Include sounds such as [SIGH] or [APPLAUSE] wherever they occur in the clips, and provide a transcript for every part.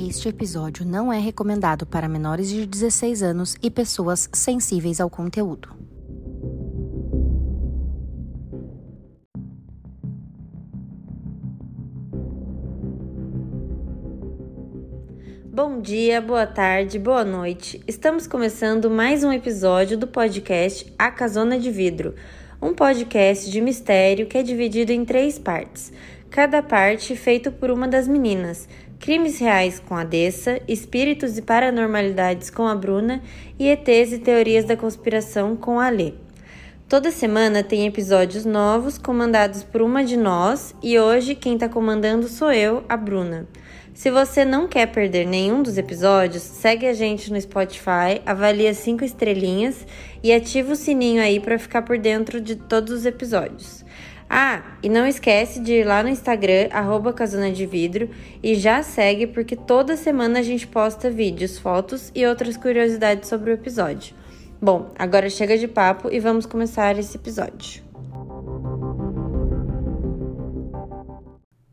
Este episódio não é recomendado para menores de 16 anos e pessoas sensíveis ao conteúdo. Bom dia, boa tarde, boa noite. Estamos começando mais um episódio do podcast A Casona de Vidro, um podcast de mistério que é dividido em três partes, cada parte feito por uma das meninas. Crimes reais com a Dessa, espíritos e paranormalidades com a Bruna e ETs e teorias da conspiração com a Lê. Toda semana tem episódios novos comandados por uma de nós e hoje quem está comandando sou eu, a Bruna. Se você não quer perder nenhum dos episódios, segue a gente no Spotify, avalia cinco estrelinhas e ativa o sininho aí para ficar por dentro de todos os episódios. Ah, e não esquece de ir lá no Instagram, arroba Casona de Vidro, e já segue porque toda semana a gente posta vídeos, fotos e outras curiosidades sobre o episódio. Bom, agora chega de papo e vamos começar esse episódio.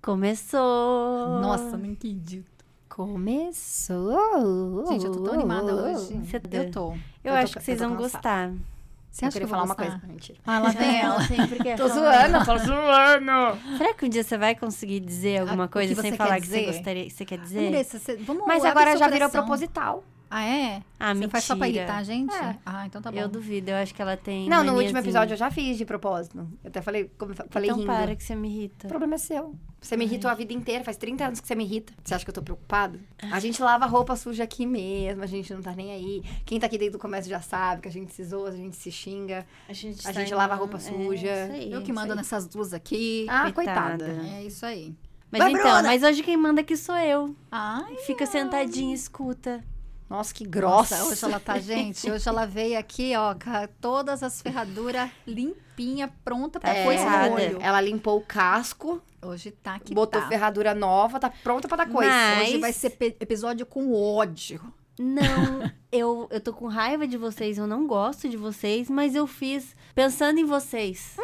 Começou! Nossa, não acredito. Começou! Gente, eu tô tão animada hoje. Você Eu tô. Eu, tô- acho que vocês tô vão cansada. gostar. Você Eu acha que queria eu falar vou uma gostar? coisa. Mentira. Ah, lá vem ela. [LAUGHS] sempre quer Tô falar. zoando, tô zoando. Será que um dia você vai conseguir dizer alguma Ah, o coisa que sem falar que você gostaria, você quer dizer? Andressa, você- vamos Mas agora já virou proposital. Ah, é? Ah, você faz só pra mentira. irritar a gente? É. Ah, então tá bom. Eu duvido, eu acho que ela tem. Não, no último maniazinha. episódio eu já fiz de propósito. Eu até falei, como eu falei Então rindo. para que você me irrita. O problema é seu. Você me irritou a vida inteira, faz 30 anos que você me irrita. Você acha que eu tô preocupada? A gente lava roupa suja aqui mesmo, a gente não tá nem aí. Quem tá aqui dentro do comércio já sabe que a gente se zoa, a gente se xinga. A gente, A tá gente indo- lava roupa é, suja. isso aí, Eu que mando aí. nessas duas aqui. Ah, Coitada. coitada. É isso aí. Mas Vai, então, Bruna! mas hoje quem manda aqui sou eu. Ai, Fica sentadinha e escuta. Nossa, que grossa. Nossa, hoje ela tá, gente, [LAUGHS] hoje ela veio aqui, ó, com todas as ferraduras limpinha, pronta pra Tá coisa no olho. Ela limpou o casco, Hoje tá que botou tá. ferradura nova, tá pronta pra dar coisa. Mas- Hoje vai ser episódio com ódio. Não, [LAUGHS] eu, eu tô com raiva de vocês, eu não gosto de vocês, mas eu fiz pensando em vocês.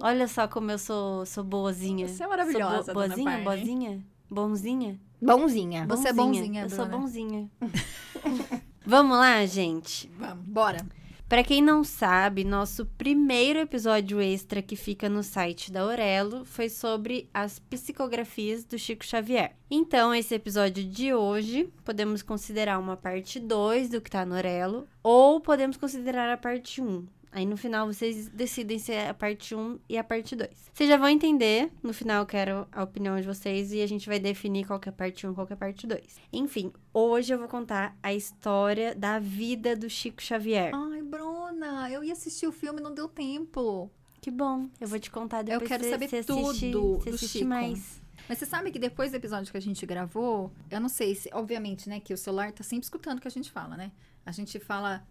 Olha só como eu sou, sou boazinha. Você é maravilhosa, Sou bo dona boazinha, Parne. boazinha, bonzinha. Bonzinha. Você é bonzinha, Eu sou Bruna. bonzinha. [LAUGHS] Vamos lá, gente. Vamos, bora. Pra quem não sabe, nosso primeiro episódio extra que fica no site da Aurelo foi sobre as psicografias do Chico Xavier. Então, esse episódio de hoje podemos considerar uma parte 2 do que tá no Aurelo, ou podemos considerar a parte 1. Aí no final vocês decidem se é a parte 1 e a parte 2. Vocês já vão entender, no final eu quero a opinião de vocês e a gente vai definir qual que é a parte 1 e qual que é a parte 2. Enfim, hoje eu vou contar a história da vida do Chico Xavier. Ai, Bruna, eu ia assistir o filme, não deu tempo. Que bom. Eu vou te contar depois. Eu quero saber você tudo assiste, do assiste Chico. mais. Mas você sabe que depois do episódio que a gente gravou, eu não sei se, obviamente, né, que o celular tá sempre escutando o que a gente fala, né? A gente fala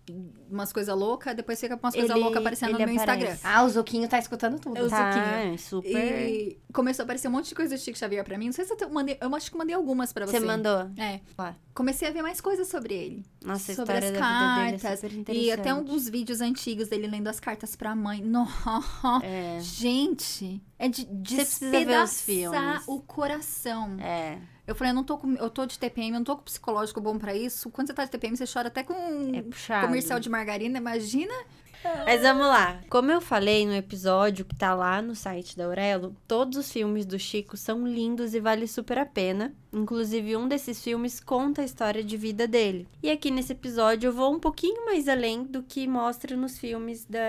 umas coisas loucas, depois fica com umas coisas loucas aparecendo no meu aparece. Instagram. Ah, o Zuquinho tá escutando tudo. Eu- Tá, Zuquinha. super. E começou a aparecer um monte de coisa do Chico Xavier pra mim. Não sei se eu, mandei, eu acho que mandei algumas pra você. Você mandou? É. Lá. Comecei a ver mais coisas sobre ele. Nossa, sobre as é cartas. interessante. E até alguns vídeos antigos dele lendo as cartas pra mãe. [LAUGHS] Nossa, É. gente, é de despedaçar o coração. É. Eu falei, eu não tô com, eu tô de TPM, eu não tô com psicológico bom pra isso. Quando você tá de TPM, você chora até com É puxado. comercial de margarina, imagina? Mas vamos lá. Como eu falei no episódio que tá lá no site da Aurelo, todos os filmes do Chico são lindos e vale super a pena. Inclusive, um desses filmes conta a história de vida dele. E aqui nesse episódio eu vou um pouquinho mais além do que mostra nos filmes da.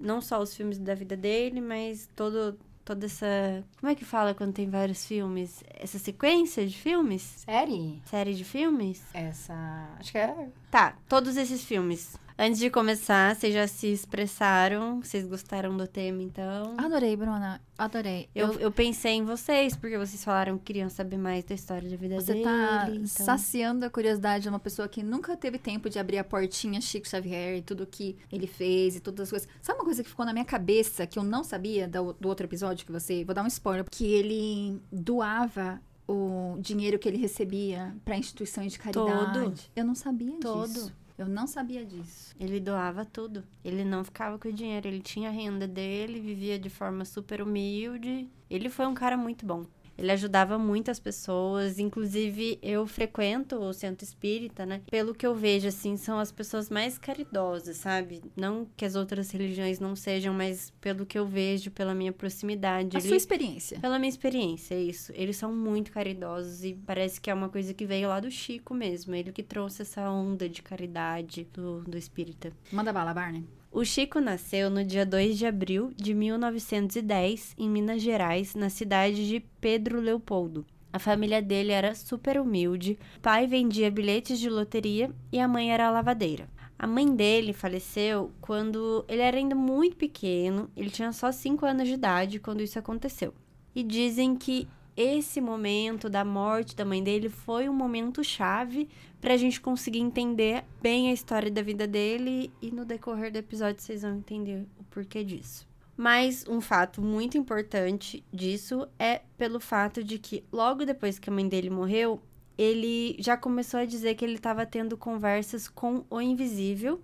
Não só os filmes da vida dele, mas todo. Toda essa. Como é que fala quando tem vários filmes? Essa sequência de filmes? Série? Série de filmes? Essa. Acho que é. Tá, todos esses filmes. Antes de começar, vocês já se expressaram? Vocês gostaram do tema, então? Adorei, Bruna. Adorei. Eu, eu pensei em vocês, porque vocês falaram que queriam saber mais da história da vida Você dele. tá então... saciando a curiosidade de uma pessoa que nunca teve tempo de abrir a portinha Chico Xavier e tudo que ele fez e todas as coisas. Sabe uma coisa que ficou na minha cabeça que eu não sabia do, do outro episódio que você. Vou dar um spoiler. Que ele doava o dinheiro que ele recebia pra instituições de caridade. Todo. Eu não sabia Todo. disso. Eu não sabia disso. Ele doava tudo. Ele não ficava com o dinheiro. Ele tinha a renda dele, vivia de forma super humilde. Ele foi um cara muito bom. Ele ajudava muitas pessoas, inclusive eu frequento o centro espírita, né? Pelo que eu vejo, assim, são as pessoas mais caridosas, sabe? Não que as outras religiões não sejam, mas pelo que eu vejo, pela minha proximidade. A ele... sua experiência. Pela minha experiência, é isso. Eles são muito caridosos e parece que é uma coisa que veio lá do Chico mesmo. Ele que trouxe essa onda de caridade do, do espírita. Manda bala, Barney. O Chico nasceu no dia 2 de abril de 1910, em Minas Gerais, na cidade de Pedro Leopoldo. A família dele era super humilde, o pai vendia bilhetes de loteria e a mãe era lavadeira. A mãe dele faleceu quando ele era ainda muito pequeno, ele tinha só 5 anos de idade quando isso aconteceu. E dizem que esse momento da morte da mãe dele foi um momento chave para a gente conseguir entender bem a história da vida dele e no decorrer do episódio vocês vão entender o porquê disso. Mas um fato muito importante disso é pelo fato de que logo depois que a mãe dele morreu, ele já começou a dizer que ele estava tendo conversas com o invisível.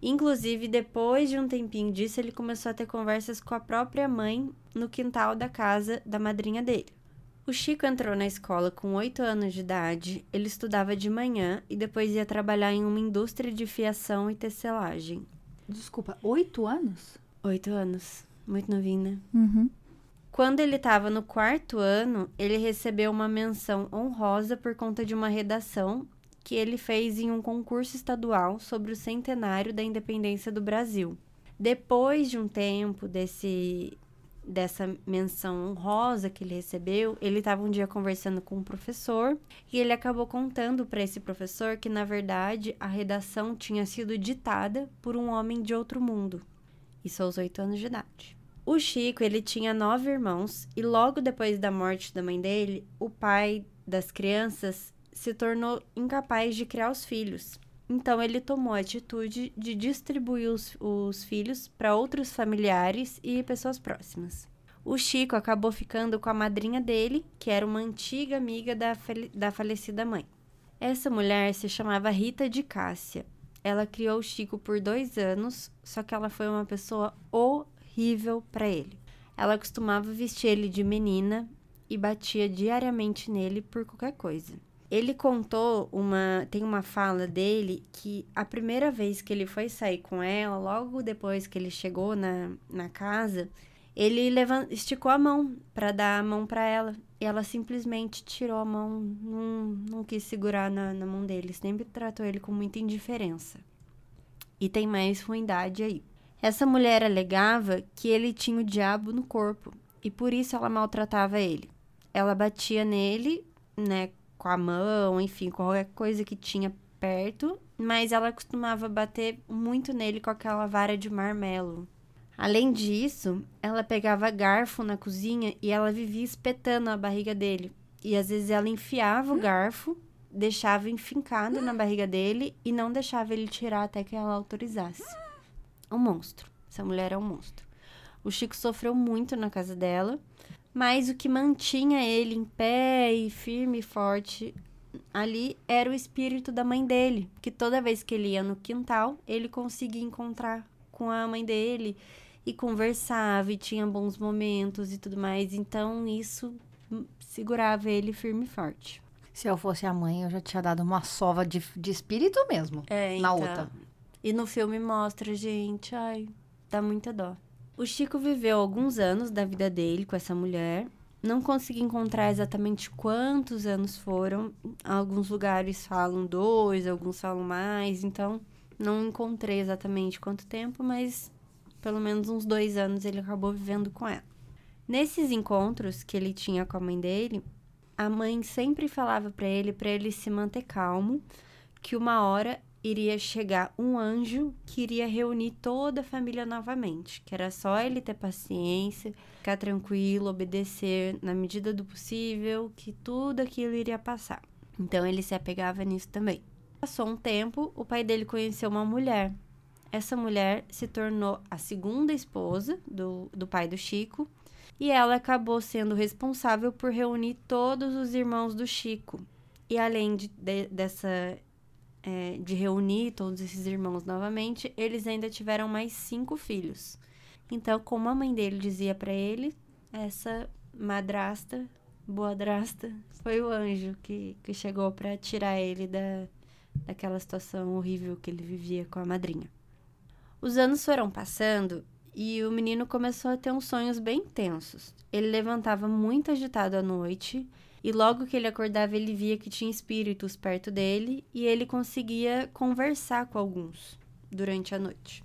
Inclusive, depois de um tempinho disso, ele começou a ter conversas com a própria mãe no quintal da casa da madrinha dele. O Chico entrou na escola com 8 anos de idade. Ele estudava de manhã e depois ia trabalhar em uma indústria de fiação e tecelagem. Desculpa, oito anos? Oito anos. Muito novinho, né? Uhum. Quando ele estava no quarto ano, ele recebeu uma menção honrosa por conta de uma redação que ele fez em um concurso estadual sobre o centenário da independência do Brasil. Depois de um tempo desse dessa menção honrosa que ele recebeu, ele estava um dia conversando com um professor e ele acabou contando para esse professor que na verdade a redação tinha sido ditada por um homem de outro mundo. Isso aos oito anos de idade. O Chico, ele tinha nove irmãos e logo depois da morte da mãe dele, o pai das crianças se tornou incapaz de criar os filhos. Então ele tomou a atitude de distribuir os, os filhos para outros familiares e pessoas próximas. O Chico acabou ficando com a madrinha dele, que era uma antiga amiga da, da falecida mãe. Essa mulher se chamava Rita de Cássia. Ela criou o Chico por dois anos, só que ela foi uma pessoa horrível para ele. Ela costumava vestir ele de menina e batia diariamente nele por qualquer coisa. Ele contou uma. Tem uma fala dele que a primeira vez que ele foi sair com ela, logo depois que ele chegou na, na casa, ele levant, esticou a mão para dar a mão para ela. E ela simplesmente tirou a mão, não, não quis segurar na, na mão dele. Sempre tratou ele com muita indiferença. E tem mais ruindade aí. Essa mulher alegava que ele tinha o diabo no corpo e por isso ela maltratava ele. Ela batia nele, né, com a mão, enfim, qualquer coisa que tinha perto, mas ela costumava bater muito nele com aquela vara de marmelo. Além disso, ela pegava garfo na cozinha e ela vivia espetando a barriga dele. E às vezes ela enfiava o garfo, deixava enfincado na barriga dele e não deixava ele tirar até que ela autorizasse. Um monstro. Essa mulher é um monstro. O Chico sofreu muito na casa dela mas o que mantinha ele em pé e firme e forte ali era o espírito da mãe dele, que toda vez que ele ia no quintal, ele conseguia encontrar com a mãe dele e conversava e tinha bons momentos e tudo mais. Então isso segurava ele firme e forte. Se eu fosse a mãe, eu já tinha dado uma sova de, de espírito mesmo. É, na então. outra. E no filme mostra, gente, ai, dá muita dó. O Chico viveu alguns anos da vida dele com essa mulher. Não consegui encontrar exatamente quantos anos foram. Alguns lugares falam dois, alguns falam mais. Então, não encontrei exatamente quanto tempo, mas pelo menos uns dois anos ele acabou vivendo com ela. Nesses encontros que ele tinha com a mãe dele, a mãe sempre falava para ele para ele se manter calmo, que uma hora iria chegar um anjo que iria reunir toda a família novamente, que era só ele ter paciência, ficar tranquilo, obedecer na medida do possível, que tudo aquilo iria passar. Então ele se apegava nisso também. Passou um tempo, o pai dele conheceu uma mulher. Essa mulher se tornou a segunda esposa do, do pai do Chico e ela acabou sendo responsável por reunir todos os irmãos do Chico. E além de, de, dessa é, de reunir todos esses irmãos novamente, eles ainda tiveram mais cinco filhos. Então, como a mãe dele dizia para ele, essa madrasta boadrasta foi o anjo que, que chegou para tirar ele da, daquela situação horrível que ele vivia com a madrinha. Os anos foram passando e o menino começou a ter uns sonhos bem tensos. Ele levantava muito agitado à noite e logo que ele acordava ele via que tinha espíritos perto dele e ele conseguia conversar com alguns durante a noite.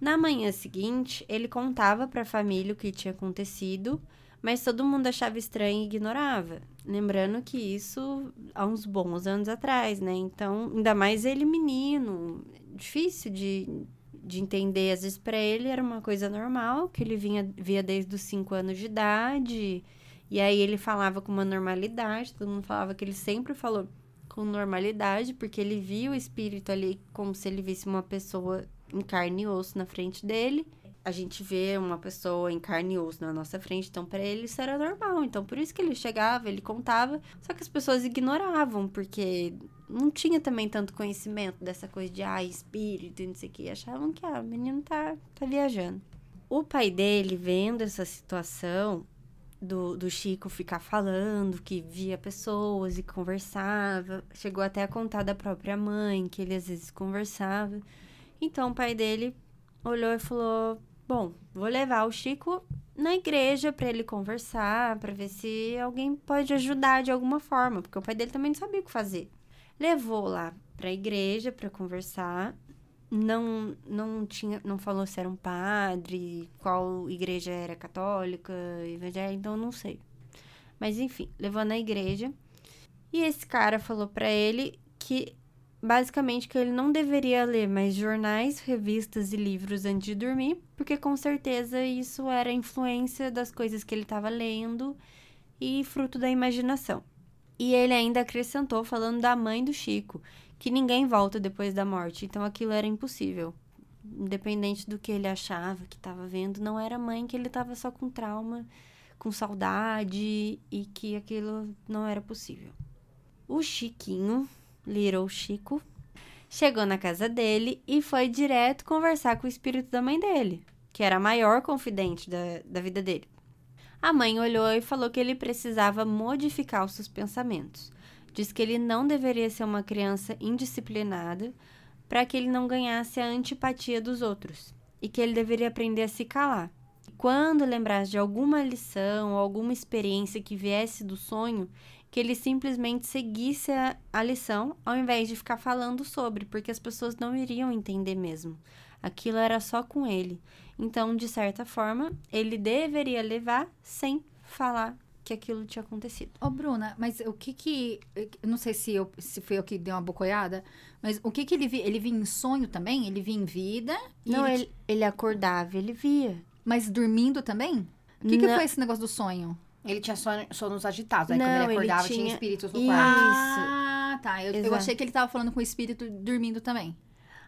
Na manhã seguinte, ele contava para a família o que tinha acontecido, mas todo mundo achava estranho e ignorava. Lembrando que isso há uns bons anos atrás, né? Então, ainda mais ele menino, difícil de, de entender. Às vezes, para ele era uma coisa normal, que ele vinha, via desde os 5 anos de idade. E aí ele falava com uma normalidade, todo mundo falava que ele sempre falou com normalidade, porque ele via o espírito ali como se ele visse uma pessoa em carne e osso na frente dele. A gente vê uma pessoa em carne e osso na nossa frente, então para ele isso era normal. Então por isso que ele chegava, ele contava, só que as pessoas ignoravam, porque não tinha também tanto conhecimento dessa coisa de ah, espírito e não sei o que. Achavam que ah, o menino tá, tá viajando. O pai dele, vendo essa situação, do, do Chico ficar falando que via pessoas e conversava. Chegou até a contar da própria mãe, que ele às vezes conversava. Então o pai dele olhou e falou: Bom, vou levar o Chico na igreja para ele conversar, para ver se alguém pode ajudar de alguma forma, porque o pai dele também não sabia o que fazer. Levou lá para a igreja para conversar. Não, não tinha, não falou se era um padre, qual igreja era católica, evangélica, então não sei. Mas enfim, levou na igreja. E esse cara falou para ele que basicamente que ele não deveria ler mais jornais, revistas e livros antes de dormir, porque com certeza isso era influência das coisas que ele estava lendo e fruto da imaginação. E ele ainda acrescentou falando da mãe do Chico, que ninguém volta depois da morte, então aquilo era impossível. Independente do que ele achava que estava vendo, não era mãe que ele estava só com trauma, com saudade e que aquilo não era possível. O Chiquinho Little Chico, chegou na casa dele e foi direto conversar com o espírito da mãe dele, que era a maior confidente da, da vida dele. A mãe olhou e falou que ele precisava modificar os seus pensamentos. Diz que ele não deveria ser uma criança indisciplinada para que ele não ganhasse a antipatia dos outros e que ele deveria aprender a se calar. Quando lembrasse de alguma lição ou alguma experiência que viesse do sonho, que ele simplesmente seguisse a, a lição ao invés de ficar falando sobre, porque as pessoas não iriam entender mesmo. Aquilo era só com ele. Então, de certa forma, ele deveria levar sem falar que aquilo tinha acontecido. Ô, Bruna, mas o que que... Não sei se, eu, se foi eu que dei uma bocoiada, mas o que que ele via? Ele via em sonho também? Ele via em vida? Não, ele, ele, ele acordava, ele via. Mas dormindo também? O que, que foi esse negócio do sonho? Ele tinha sono, sonos agitados. Aí Não, quando ele ele acordava, tinha, tinha- espíritos no Isso. quarto. Ah, tá. Eu, eu achei que ele tava falando com o espírito dormindo também.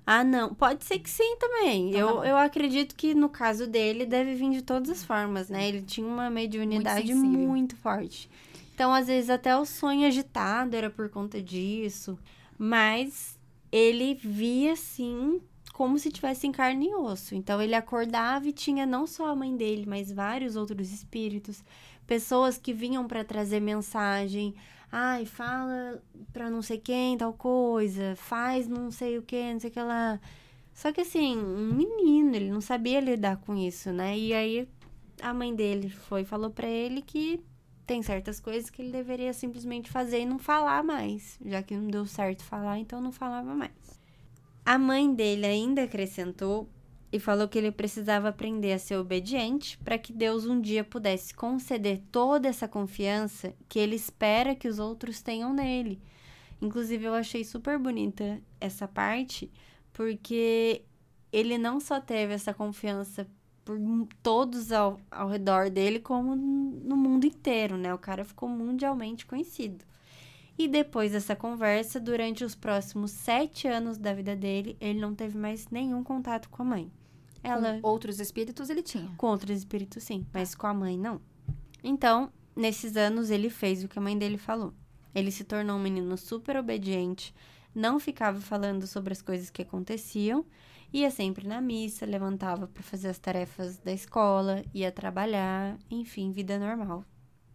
Ah, não. Pode ser que sim também. Então tá eu, bom. eu acredito que no caso dele deve vir de todas as formas, né? Ele tinha uma mediunidade Muito muito, forte. Então, às vezes, até o sonho agitado era por conta disso. Mas ele via, sim, como se tivesse em carne e osso. Então, ele acordava e tinha não só a mãe dele, mas vários outros espíritos. Pessoas que vinham para trazer mensagem. Ai, fala pra não sei quem tal coisa, faz não sei o que, não sei o que lá. Só que assim, um menino, ele não sabia lidar com isso, né? E aí a mãe dele foi e falou pra ele que tem certas coisas que ele deveria simplesmente fazer e não falar mais, já que não deu certo falar, então não falava mais. A mãe dele ainda acrescentou e falou que ele precisava aprender a ser obediente para que Deus um dia pudesse conceder toda essa confiança que ele espera que os outros tenham nele. Inclusive, eu achei super bonita essa parte, porque ele não só teve essa confiança por todos ao, ao redor dele, como no mundo inteiro, né? O cara ficou mundialmente conhecido. E depois dessa conversa, durante os próximos sete anos da vida dele, ele não teve mais nenhum contato com a mãe. Ela Com outros espíritos ele tinha. com outros espíritos, sim, mas com a mãe, não. Então, nesses anos, ele fez o que a mãe dele falou. Ele se tornou um menino super obediente, não ficava falando sobre as coisas que aconteciam, ia sempre na missa, levantava para fazer as tarefas da escola, ia trabalhar, enfim, vida normal,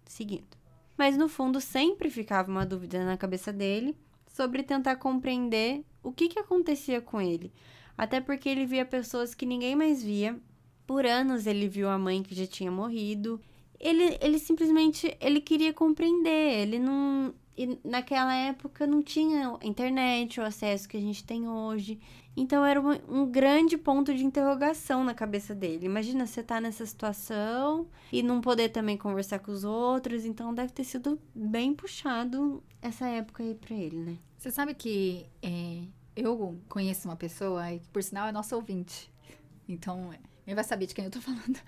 seguindo. Mas no fundo sempre ficava uma dúvida na cabeça dele sobre tentar compreender o que, que acontecia com ele. Até porque ele via pessoas que ninguém mais via. Por anos ele viu a mãe que já tinha morrido. Ele, ele simplesmente ele queria compreender. Ele não. Naquela época não tinha internet, o acesso que a gente tem hoje. Então era uma, um grande ponto de interrogação na cabeça dele. Imagina você tá nessa situação e não poder também conversar com os outros. Então deve ter sido bem puxado essa época aí pra ele, né? Você sabe que é, eu conheço uma pessoa, que por sinal é nosso ouvinte. Então, ele vai saber de quem eu tô [LAUGHS] falando.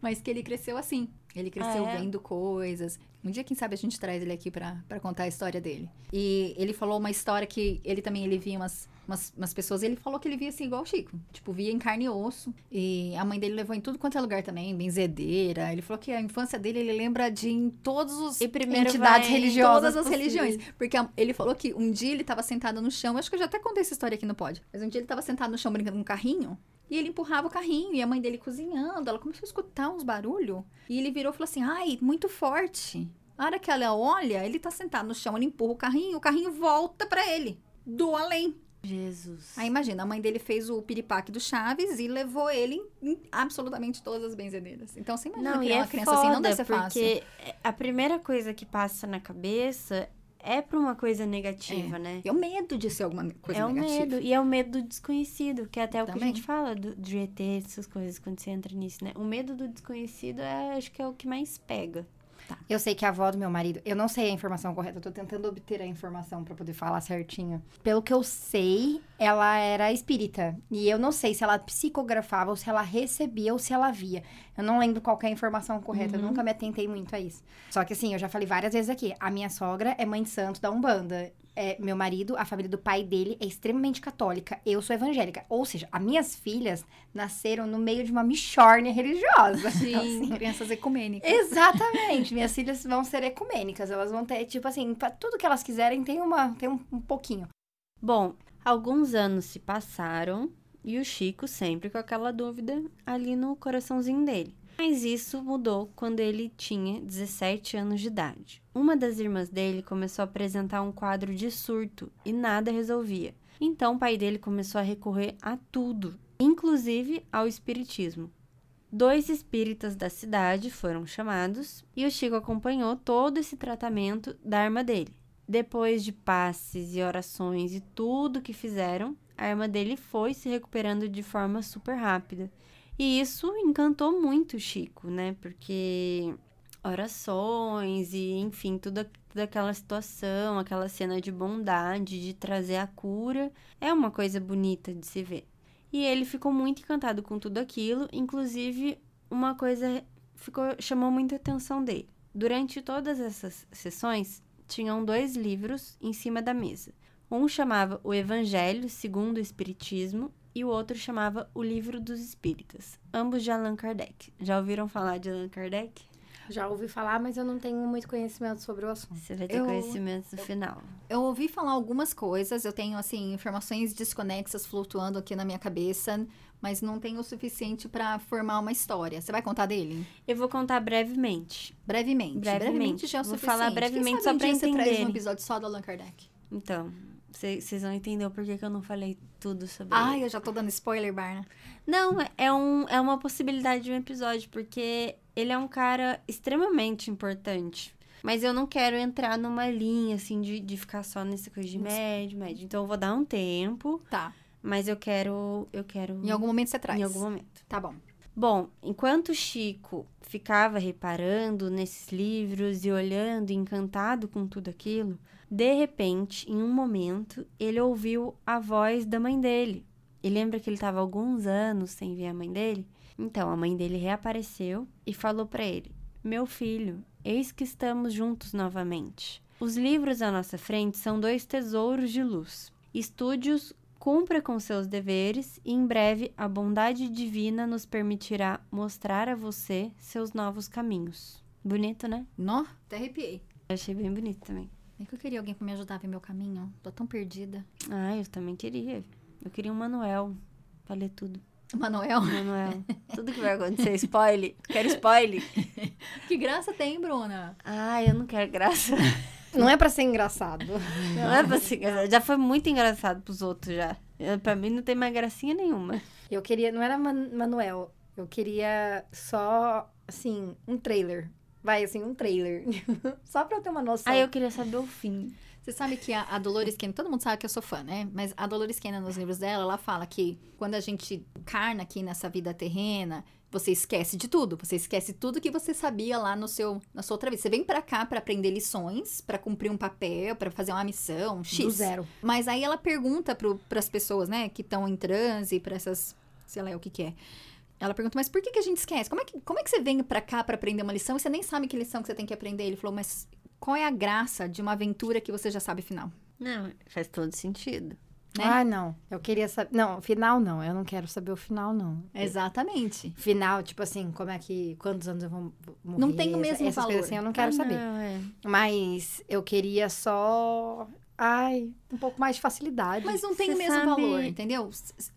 Mas que ele cresceu assim. Ele cresceu Ah, é? vendo coisas. Um dia, quem sabe, a gente traz ele aqui pra, pra contar a história dele. E ele falou uma história que ele também ele via umas, umas, umas pessoas. Ele falou que ele via assim igual o Chico. Tipo, via em carne e osso. E a mãe dele levou em tudo quanto é lugar também, benzedeira. Ele falou que a infância dele ele lembra de em todos os E entidades religiosas. todas as possíveis. religiões. Porque a- ele falou que um dia ele tava sentado no chão. Acho que eu já até contei essa história aqui no pod. Mas um dia ele tava sentado no chão brincando com um carrinho. E ele empurrava o carrinho, e a mãe dele cozinhando. Ela começou a escutar uns barulhos. E ele virou e falou assim: ai, muito forte. A hora que ela olha, ele tá sentado no chão, ele empurra o carrinho, o carrinho volta pra ele. Do além. Jesus. Aí imagina, a mãe dele fez o piripaque do Chaves e levou ele em absolutamente todas as benzedeiras. Então você imagina Não, e criar é uma criança foda, assim, não deve ser fácil. porque a primeira coisa que passa na cabeça é pra uma coisa negativa, né? É o medo de ser alguma coisa é o negativa. medo. E é o medo do desconhecido, que é até o que a Também. gente fala do, de ET, essas coisas, quando você entra nisso, né? O medo do desconhecido é, acho que é o que mais pega. Eu sei que a avó do meu marido, eu não sei a informação correta, eu tô tentando obter a informação pra poder falar certinho. Pelo que eu sei, ela era espírita. E eu não sei se ela psicografava ou se ela recebia ou se ela via. Eu não lembro qual é a informação correta, eu nunca me atentei muito a isso. Só que assim, eu já falei várias vezes aqui, a minha sogra é mãe de santo da Umbanda. É, meu marido, a família do pai dele é extremamente católica. Eu sou evangélica. Ou seja, as minhas filhas nasceram no meio de uma michórnia religiosa. Então, assim, crianças ecumênicas. Exatamente. Minhas filhas vão ser ecumênicas. Elas vão ter, tipo assim, pra tudo que elas quiserem tem, uma, tem um, um pouquinho. Bom, alguns anos se passaram e o Chico sempre com aquela dúvida ali no coraçãozinho dele. Mas isso mudou quando ele tinha 17 anos de idade. Uma das irmãs dele começou a apresentar um quadro de surto e nada resolvia. Então o pai dele começou a recorrer a tudo, inclusive ao espiritismo. Dois espíritas da cidade foram chamados e o Chico acompanhou todo esse tratamento da arma dele. Depois de passes e orações e tudo que fizeram, a arma dele foi se recuperando de forma super rápida. E isso encantou muito Chico, né? Porque orações e, enfim, tudo, toda aquela situação, aquela cena de bondade, de trazer a cura, é uma coisa bonita de se ver. E ele ficou muito encantado com tudo aquilo, inclusive uma coisa ficou chamou muita atenção dele. Durante todas essas sessões, tinham dois livros em cima da mesa. Um chamava O Evangelho segundo o Espiritismo e o outro chamava O Livro dos Espíritas, ambos de Allan Kardec. Já ouviram falar de Allan Kardec? Já ouvi falar, mas eu não tenho muito conhecimento sobre o assunto. Você vai ter Eu- conhecimento no final. Eu ouvi falar algumas coisas, eu tenho, assim, informações desconexas flutuando aqui na minha cabeça, mas não tenho o suficiente pra formar uma história. Você vai contar dele? Eu vou contar brevemente. Brevemente. Brevemente. já é o Vou suficiente. falar brevemente só sabe pra um Você traz um episódio só do Allan Kardec. Então, vocês vão entender o porquê que eu não falei tudo sobre Ai, ele. eu já tô dando spoiler, Barna. Não, é- é, um, é uma possibilidade de um episódio, porque ele é um cara extremamente importante. Mas eu não quero entrar numa linha, assim, de, de ficar só nessa coisa de médio, médio. Então, eu vou dar um tempo, Tá. mas eu quero... Eu quero... Em algum momento você traz. Em algum momento. Tá bom. Bom, enquanto o Chico ficava reparando nesses livros e olhando, encantado com tudo aquilo, de repente, em um momento, ele ouviu a voz da mãe dele. E lembra que ele estava alguns anos sem ver a mãe dele? Então, a mãe dele reapareceu e falou para ele: Meu filho, eis que estamos juntos novamente. Os livros à nossa frente são dois tesouros de luz. Estude-os Cumpra com seus deveres e em breve a bondade divina nos permitirá mostrar a você seus novos caminhos. Bonito, né? Nó, até arrepiei. Eu achei bem bonito também. É que eu queria alguém pra me ajudar a ver meu caminho. Tô tão perdida. Ah, eu também queria. Eu queria um Manuel pra ler tudo. Manuel. Manuel. [LAUGHS] Tudo que vai acontecer, spoiler. Quero spoiler. [LAUGHS] Que graça tem, Bruna? Ai, eu não quero graça. Não é pra ser engraçado. Não é pra ser engraçado. Já foi muito engraçado pros outros já. Eu- Pra mim não tem mais gracinha nenhuma. Eu queria, não era Man- Manuel, eu queria só, assim, um trailer. Vai, assim, um trailer. [LAUGHS] só pra eu ter uma noção. Aí eu queria saber o fim. Você sabe que a, a Dolores Cannon, todo mundo sabe que eu sou fã, né? Mas a Dolores Cannon, nos livros dela, ela fala que quando a gente encarna aqui nessa vida terrena, você esquece de tudo. Você esquece tudo que você sabia lá no seu, na sua outra vida. Você vem pra cá pra aprender lições, pra cumprir um papel, pra fazer uma missão, X. Do zero. Mas aí ela pergunta para as pessoas, né, que estão em transe, para essas, sei lá o que que é. Ela pergunta, mas por que, que a gente esquece? Como é que, como é que você vem pra cá pra aprender uma lição e você nem sabe que lição que você tem que aprender? Ele falou, mas qual é a graça de uma aventura que você já sabe o final? Não, faz todo sentido. Né? Ah, não. Eu queria saber. Não, final não. Eu não quero saber o final, não. Exatamente. Final, tipo assim, como é que. Quantos anos eu vou morrer? Não tem o mesmo essas valor. coisas assim, eu não quero Ah, saber. não, é. Mas eu queria só. Ai, um pouco mais de facilidade. Mas não tem Você o mesmo sabe- valor, entendeu?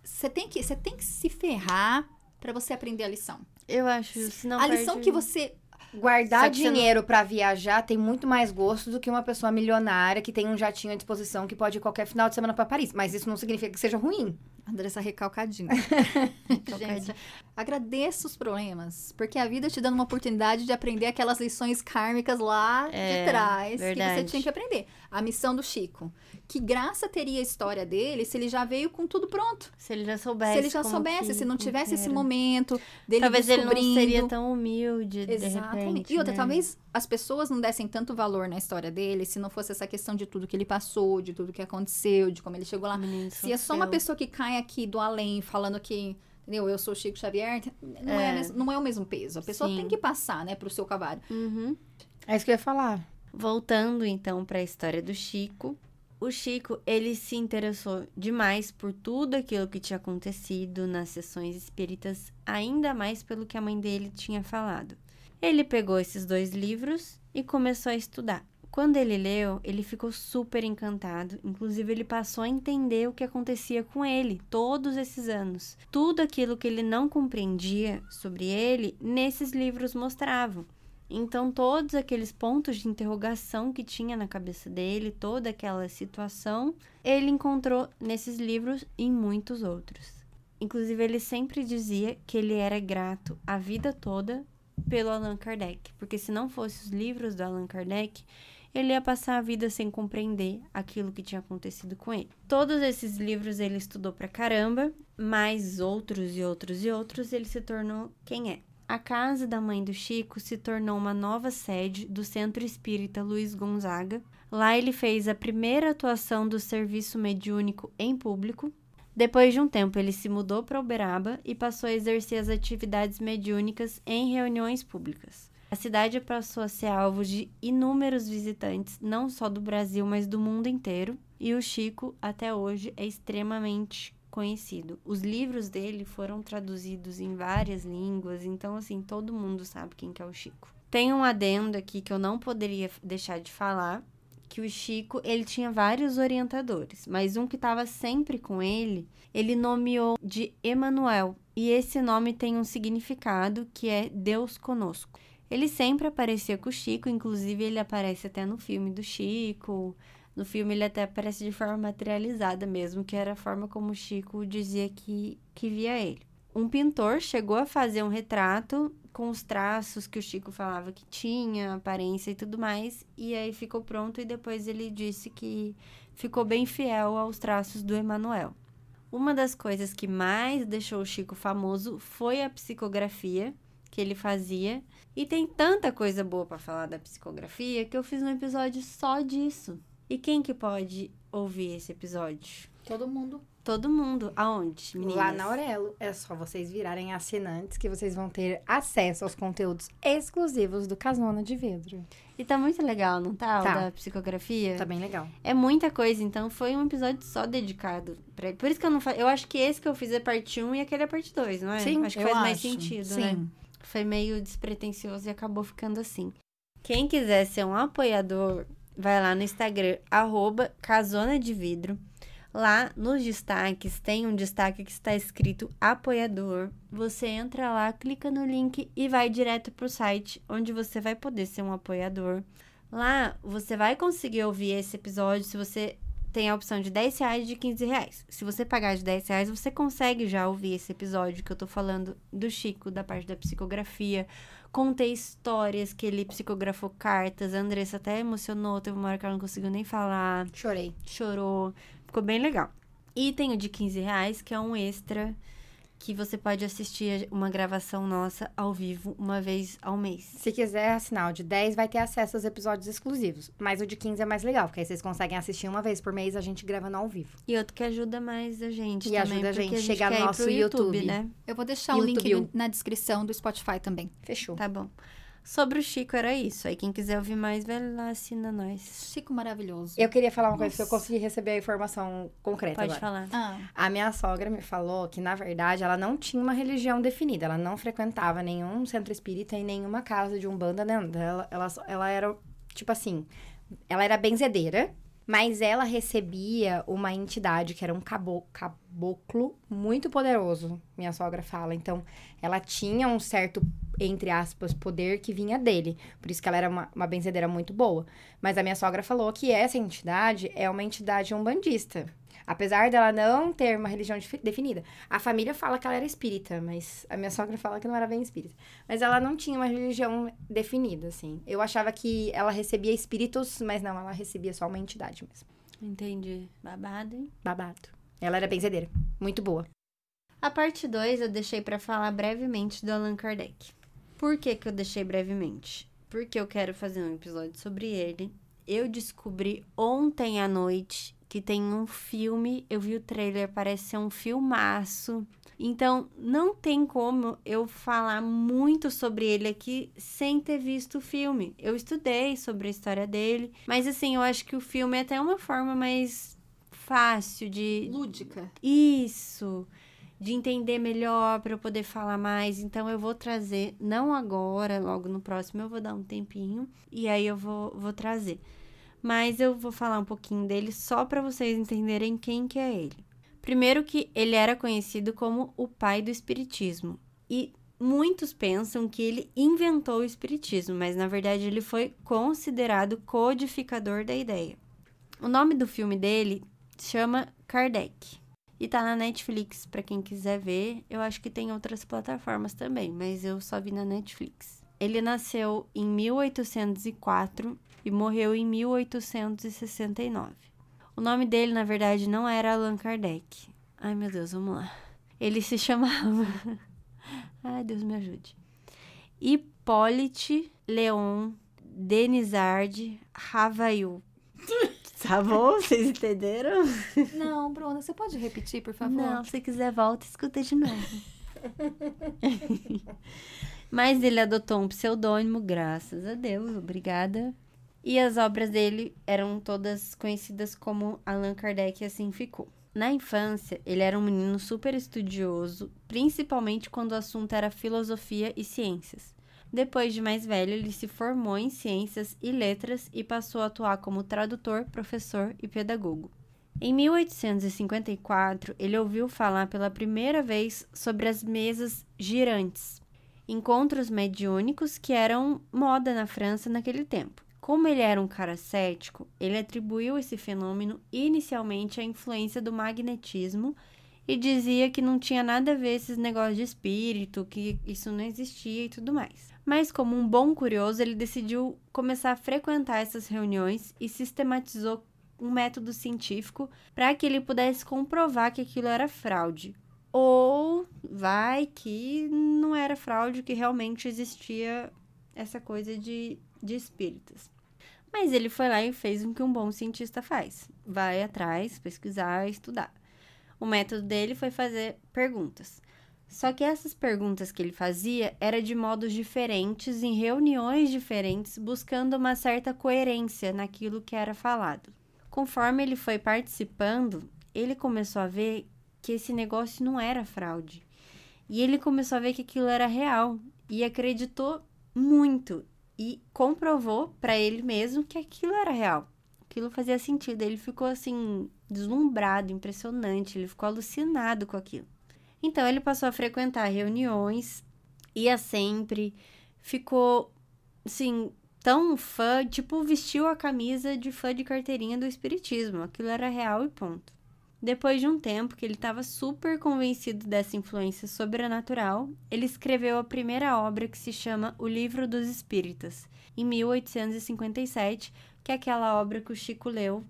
Você tem que, você tem que se ferrar pra você aprender a lição. Eu acho, senão a lição perde- que você Guardar você não- dinheiro pra viajar tem muito mais gosto do que uma pessoa milionária que tem um jatinho à disposição que pode ir qualquer final de semana pra Paris. Mas isso não significa que seja ruim. Andressa recalcadinha. [LAUGHS] Gente, agradeça os problemas, porque a vida te dando uma oportunidade de aprender aquelas lições kármicas lá É, de trás que verdade. você tinha que aprender. A missão do Chico. Que graça teria a história dele se ele já veio com tudo pronto. Se ele já soubesse. se ele já soubesse, que- se não tivesse que esse momento dele Talvez ele não seria tão humilde, de Exatamente. repente. e outra, né? talvez as pessoas não dessem tanto valor na história dele se não fosse essa questão de tudo que ele passou, de tudo que aconteceu, de como ele chegou lá. Menino Se é só uma pessoa que cai aqui do além falando que, entendeu? Eu sou Chico Xavier, não é, É. não é o mesmo peso. A pessoa Sim. tem que passar, né, pro seu cavalo. Uhum. É isso que eu ia falar. Voltando então para a história do Chico. O Chico, ele se interessou demais por tudo aquilo que tinha acontecido nas sessões espíritas, ainda mais pelo que a mãe dele tinha falado. Ele pegou esses dois livros e começou a estudar. Quando ele leu, ele ficou super encantado, inclusive ele passou a entender o que acontecia com ele todos esses anos. Tudo aquilo que ele não compreendia sobre ele, nesses livros mostravam. Então, todos aqueles pontos de interrogação que tinha na cabeça dele, toda aquela situação, ele encontrou nesses livros e em muitos outros. Inclusive, ele sempre dizia que ele era grato a vida toda pelo Allan Kardec, porque se não fosse os livros do Allan Kardec, ele ia passar a vida sem compreender aquilo que tinha acontecido com ele. Todos esses livros ele estudou pra caramba, mais outros e outros e outros, ele se tornou quem é. A casa da mãe do Chico se tornou uma nova sede do Centro Espírita Luiz Gonzaga. Lá ele fez a primeira atuação do serviço mediúnico em público. Depois de um tempo, ele se mudou para Uberaba e passou a exercer as atividades mediúnicas em reuniões públicas. A cidade passou a ser alvo de inúmeros visitantes, não só do Brasil, mas do mundo inteiro, e o Chico, até hoje, é extremamente conhecido. Os livros dele foram traduzidos em várias línguas, então assim, todo mundo sabe quem que é o Chico. Tem um adendo aqui que eu não poderia deixar de falar, que o Chico, ele tinha vários orientadores, mas um que estava sempre com ele, ele nomeou de Emanuel, e esse nome tem um significado que é Deus conosco. Ele sempre aparecia com o Chico, inclusive ele aparece até no filme do Chico, no filme ele até aparece de forma materializada mesmo, que era a forma como o Chico dizia que, que via ele. Um pintor chegou a fazer um retrato com os traços que o Chico falava que tinha, aparência e tudo mais, e aí ficou pronto e depois ele disse que ficou bem fiel aos traços do Emanuel. Uma das coisas que mais deixou o Chico famoso foi a psicografia que ele fazia, e tem tanta coisa boa para falar da psicografia que eu fiz um episódio só disso. E quem que pode ouvir esse episódio? Todo mundo. Todo mundo. Aonde, meninas? Lá na Aurelo. É só vocês virarem assinantes que vocês vão ter acesso aos conteúdos exclusivos do Casona de Vidro. E tá muito legal, não tá? Tá. da psicografia. Tá bem legal. É muita coisa, então foi um episódio só dedicado pra ele. Por isso que eu não faço. Eu acho que esse que eu fiz é parte 1 e aquele é parte 2, não é? Sim, acho que faz mais acho. sentido, Sim. né? Foi meio despretensioso e acabou ficando assim. Quem quiser ser um apoiador, vai lá no Instagram, arroba Casona de Vidro. Lá nos destaques tem um destaque que está escrito apoiador. Você entra lá, clica no link e vai direto para o site onde você vai poder ser um apoiador. Lá você vai conseguir ouvir esse episódio se você tem a opção de 10 reais e de 15 reais. Se você pagar de 10 reais, você consegue já ouvir esse episódio que eu tô falando do Chico, da parte da psicografia. Contei histórias que ele psicografou cartas. A Andressa até emocionou, teve uma hora que ela não conseguiu nem falar. Chorei. Chorou. Ficou bem legal. E tem o de 15 reais, que é um extra que você pode assistir uma gravação nossa ao vivo uma vez ao mês. Se quiser assinar o de 10, vai ter acesso aos episódios exclusivos. Mas o de 15 é mais legal, porque aí vocês conseguem assistir uma vez por mês a gente gravando ao vivo. E outro que ajuda mais a gente E também. ajuda a porque gente chegar no quer ir nosso pro YouTube. né? Eu vou deixar o link YouTube. na descrição do Spotify também. Fechou. Tá bom. Sobre o Chico era isso. Aí quem quiser ouvir mais, vai lá, assina nós. Chico maravilhoso. Eu queria falar uma coisa, se eu Nossa. consegui receber a informação concreta Pode agora. falar. Ah, A minha sogra me falou que, na verdade, ela não tinha uma religião definida. Ela não frequentava nenhum centro espírita e nenhuma casa de umbanda, né? Ela, ela, ela era, tipo assim, ela era benzedeira, mas ela recebia uma entidade que era um cabo, caboclo muito poderoso, minha sogra fala. Então, ela tinha um certo, entre aspas, poder que vinha dele. Por isso que ela era uma, uma benzedeira muito boa. Mas a minha sogra falou que essa entidade é uma entidade umbandista. Apesar dela não ter uma religião defi- definida. A família fala que ela era espírita, mas a minha [LAUGHS] sogra fala que não era bem espírita. Mas ela não tinha uma religião definida, assim. Eu achava que ela recebia espíritos, mas não, ela recebia só uma entidade mesmo. Entendi. Babado, hein? Babado. Ela era benzedeira. Muito boa. A parte 2 eu deixei pra falar brevemente do Allan Kardec. Por que, que eu deixei brevemente? Porque eu quero fazer um episódio sobre ele. Eu descobri ontem à noite que tem um filme, eu vi o trailer, parece ser um filmaço. Então, não tem como eu falar muito sobre ele aqui sem ter visto o filme. Eu estudei sobre a história dele, mas assim, eu acho que o filme é até uma forma mais fácil de, lúdica. isso, de entender melhor para eu poder falar mais. Então eu vou trazer, não agora, logo no próximo eu vou dar um tempinho e aí eu vou, vou trazer. Mas eu vou falar um pouquinho dele só para vocês entenderem quem que é ele. Primeiro que ele era conhecido como o pai do espiritismo e muitos pensam que ele inventou o espiritismo, mas na verdade ele foi considerado codificador da ideia. O nome do filme dele chama Kardec. E tá na Netflix, pra quem quiser ver. Eu acho que tem outras plataformas também, mas eu só vi na Netflix. Ele nasceu em 1804 e morreu em 1869. O nome dele, na verdade, não era Allan Kardec. Ai, meu Deus, vamos lá. Ele se chamava. [LAUGHS] Ai, Deus me ajude. Hippolyte Leon Denisard Ravaiu. [LAUGHS] Tá bom? Vocês entenderam? Não, Bruna, você pode repetir, por favor? Não, se quiser, volta e escuta de novo. Mas ele adotou um pseudônimo, graças a Deus, obrigada. E as obras dele eram todas conhecidas como Allan Kardec, e assim ficou. Na infância, ele era um menino super estudioso, principalmente quando o assunto era filosofia e ciências. Depois de mais velho, ele se formou em ciências e letras e passou a atuar como tradutor, professor e pedagogo. Em 1854, ele ouviu falar pela primeira vez sobre as mesas girantes, encontros mediúnicos que eram moda na França naquele tempo. Como ele era um cara cético, ele atribuiu esse fenômeno inicialmente à influência do magnetismo e dizia que não tinha nada a ver esses negócios de espírito, que isso não existia e tudo mais. Mas, como um bom curioso, ele decidiu começar a frequentar essas reuniões e sistematizou um método científico para que ele pudesse comprovar que aquilo era fraude. Ou vai que não era fraude, que realmente existia essa coisa de, de espíritas. Mas ele foi lá e fez o que um bom cientista faz: vai atrás, pesquisar, estudar. O método dele foi fazer perguntas. Só que essas perguntas que ele fazia era de modos diferentes, em reuniões diferentes, buscando uma certa coerência naquilo que era falado. Conforme ele foi participando, ele começou a ver que esse negócio não era fraude. E ele começou a ver que aquilo era real e acreditou muito e comprovou para ele mesmo que aquilo era real, Aquilo fazia sentido. Ele ficou assim, deslumbrado, impressionante. Ele ficou alucinado com aquilo. Então ele passou a frequentar reuniões, ia sempre, ficou assim, tão fã, tipo, vestiu a camisa de fã de carteirinha do espiritismo. Aquilo era real e ponto. Depois de um tempo que ele estava super convencido dessa influência sobrenatural, ele escreveu a primeira obra que se chama O Livro dos Espíritas, em 1857, que é aquela obra que o Chico leu